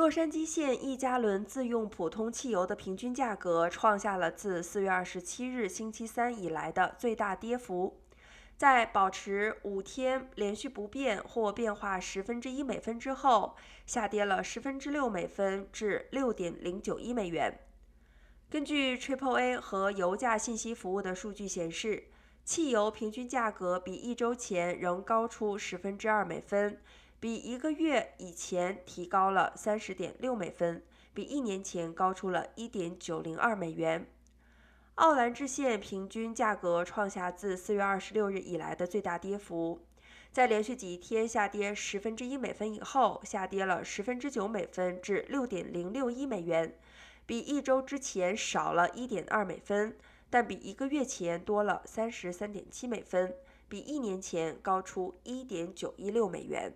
洛杉矶县一加仑自用普通汽油的平均价格创下了自四月二十七日星期三以来的最大跌幅，在保持五天连续不变或变化十分之一美分之后，下跌了十分之六美分至六点零九一美元。根据 Triple A 和油价信息服务的数据显示，汽油平均价格比一周前仍高出十分之二美分，比一个月以前提高了三十点六美分，比一年前高出了一点九零二美元。奥兰治县平均价格创下自四月二十六日以来的最大跌幅，在连续几天下跌十分之一美分以后，下跌了十分之九美分至六点零六一美元。比一周之前少了一点二美分，但比一个月前多了三十三点七美分，比一年前高出一点九一六美元。